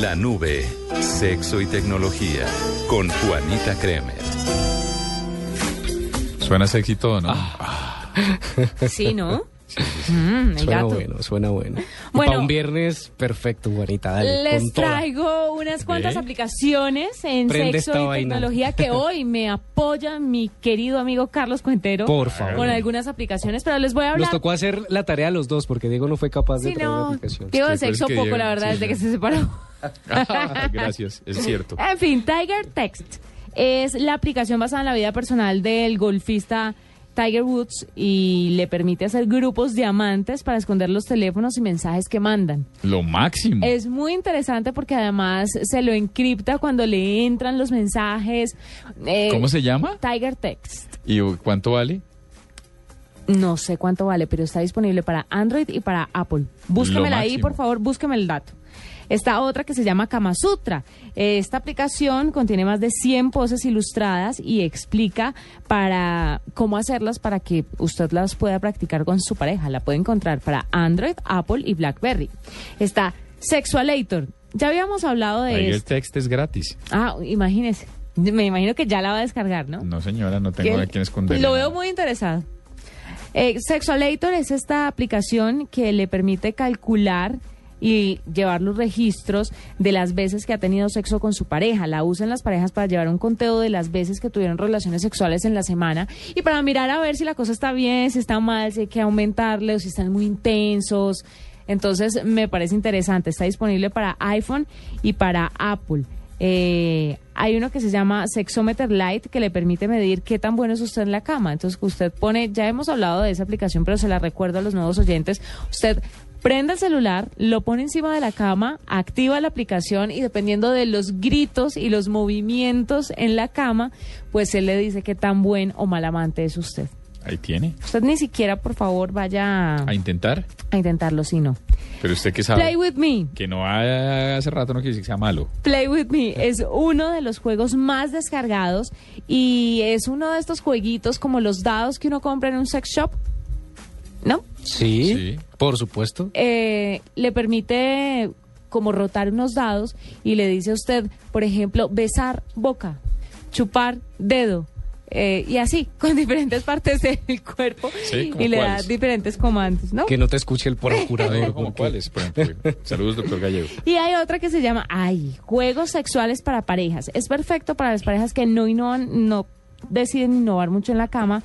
La nube, sexo y tecnología, con Juanita Kremer. Suena sexy todo, ¿no? Sí, ¿no? Mm, Suena gato. bueno, suena bueno. Bueno. para un viernes, perfecto, Juanita, dale. Les toda. traigo unas cuantas aplicaciones en Prende sexo y vaina. tecnología que hoy me apoya mi querido amigo Carlos Cuentero. Por favor. Con algunas aplicaciones, pero les voy a Nos hablar. tocó hacer la tarea a los dos porque Diego no fue capaz de Sí, traer no, aplicación. Diego de sexo poco, la verdad, sí, desde que se separó. Gracias, es cierto. En fin, Tiger Text es la aplicación basada en la vida personal del golfista Tiger Woods y le permite hacer grupos de amantes para esconder los teléfonos y mensajes que mandan. Lo máximo. Es muy interesante porque además se lo encripta cuando le entran los mensajes. Eh, ¿Cómo se llama? Tiger Text. ¿Y cuánto vale? No sé cuánto vale, pero está disponible para Android y para Apple. Búsquemela ahí, por favor, búsqueme el dato. Está otra que se llama Kama Sutra. Esta aplicación contiene más de 100 poses ilustradas y explica para cómo hacerlas para que usted las pueda practicar con su pareja. La puede encontrar para Android, Apple y BlackBerry. Está Sexualator. Ya habíamos hablado de Ahí el esto. text es gratis. Ah, imagínese. Me imagino que ya la va a descargar, ¿no? No, señora, no tengo a quién esconderle. Lo veo muy interesado. Eh, Sexualator es esta aplicación que le permite calcular y llevar los registros de las veces que ha tenido sexo con su pareja. La usan las parejas para llevar un conteo de las veces que tuvieron relaciones sexuales en la semana y para mirar a ver si la cosa está bien, si está mal, si hay que aumentarle o si están muy intensos. Entonces me parece interesante. Está disponible para iPhone y para Apple. Eh, hay uno que se llama Sexometer Lite que le permite medir qué tan bueno es usted en la cama. Entonces, usted pone, ya hemos hablado de esa aplicación, pero se la recuerdo a los nuevos oyentes. Usted prende el celular, lo pone encima de la cama, activa la aplicación y dependiendo de los gritos y los movimientos en la cama, pues él le dice qué tan buen o mal amante es usted. Ahí tiene. Usted ni siquiera, por favor, vaya A intentar. a intentarlo, si no. Pero usted que sabe. Play with me. Que no ha- hace rato no quiere decir que sea malo. Play With Me es uno de los juegos más descargados y es uno de estos jueguitos como los dados que uno compra en un sex shop, ¿no? Sí, Sí. por supuesto. Eh, le permite como rotar unos dados y le dice a usted, por ejemplo, besar boca, chupar dedo. eh, y así, con diferentes partes del cuerpo Sí, ¿como y le da diferentes comandos, ¿no? Que no te escuche el procurador. ¿cómo cuáles? Por ejemplo. Saludos, doctor Gallego. Y hay otra que se llama, ay, juegos sexuales para parejas. Es perfecto para las parejas que no innovan, no deciden innovar mucho en la cama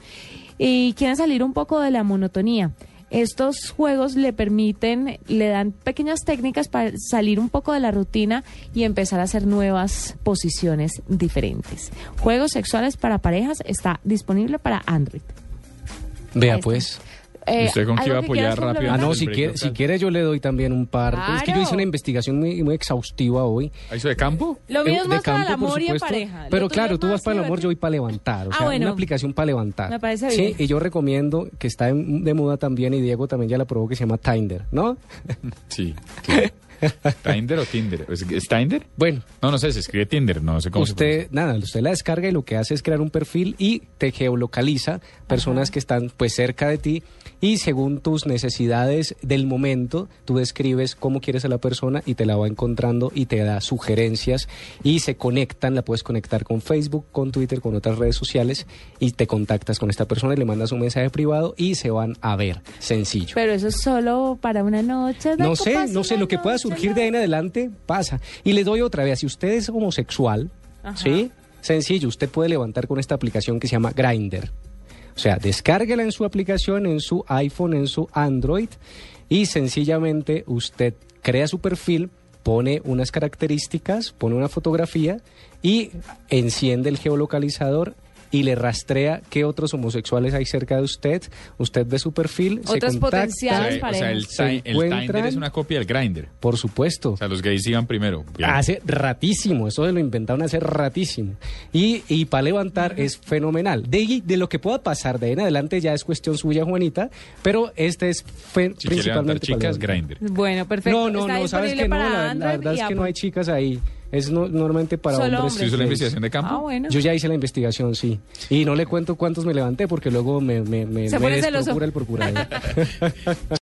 y quieren salir un poco de la monotonía. Estos juegos le permiten, le dan pequeñas técnicas para salir un poco de la rutina y empezar a hacer nuevas posiciones diferentes. Juegos sexuales para parejas está disponible para Android. Vea está. pues. Eh, ¿Y usted con qué ¿algo iba a apoyar rápido? Ah, no, si quiere, si quiere yo le doy también un par. Es que yo hice Claro. una investigación muy, muy exhaustiva hoy. ¿Ah, ¿Eso de campo? Lo mío Eh, es de más para el campo, por y supuesto. pareja. Pero claro, tú vas para el amor, yo voy para levantar. O Ah, sea, bueno. una aplicación para levantar. Me parece Sí, bien. y yo recomiendo que está en- de moda también, y Diego también ya la probó, que se llama Tinder, ¿no? Sí. sí. ¿Tinder o Tinder? ¿Es, es Tinder? Bueno, No, no sé, se escribe Tinder, no sé cómo se usted, nada, usted la descarga y lo que hace es crear un perfil y te geolocaliza personas que están pues cerca de ti y según tus necesidades del momento, tú describes cómo quieres a la persona y te la va encontrando y te da sugerencias y se conectan, la puedes conectar con Facebook, con Twitter, con otras redes sociales y te contactas con esta persona y le mandas un mensaje privado y se van a ver, sencillo. Pero eso es solo para una noche. No sé, no sé, lo que pueda noche, surgir de ahí en adelante pasa. Y le doy otra vez, si usted es homosexual, Ajá. ¿sí? Sencillo, usted puede levantar con esta aplicación que se llama Grindr. O sea, descárguela en su aplicación, en su iPhone, en su Android y sencillamente usted crea su perfil, pone unas características, pone una fotografía y enciende el geolocalizador y le rastrea qué otros homosexuales hay cerca de usted. Usted ve su perfil, se Otras contacta, O potenciales sea, o sea, el, Se Tinder es una copia del Grindr. por supuesto. O sea, los gays iban primero. Bien. Hace ratísimo, eso se lo inventaron hace ratísimo. Y, y para levantar es fenomenal. De, ahí- de lo que pueda pasar de ahí en adelante ya es cuestión suya, Juanita, pero este es fe- si principalmente para chicas. Grindr. Bueno, perfecto. No, no, Está no, sabes que no, la, verdad es que no hay chicas ahí. Es no- normalmente para Solo hombres. ¿Se hizo la investigación de campo? Ah, bueno. Yo ya hice la investigación, sí. Y no le cuento cuántos me levanté porque luego me, me, me, Se me el procurador.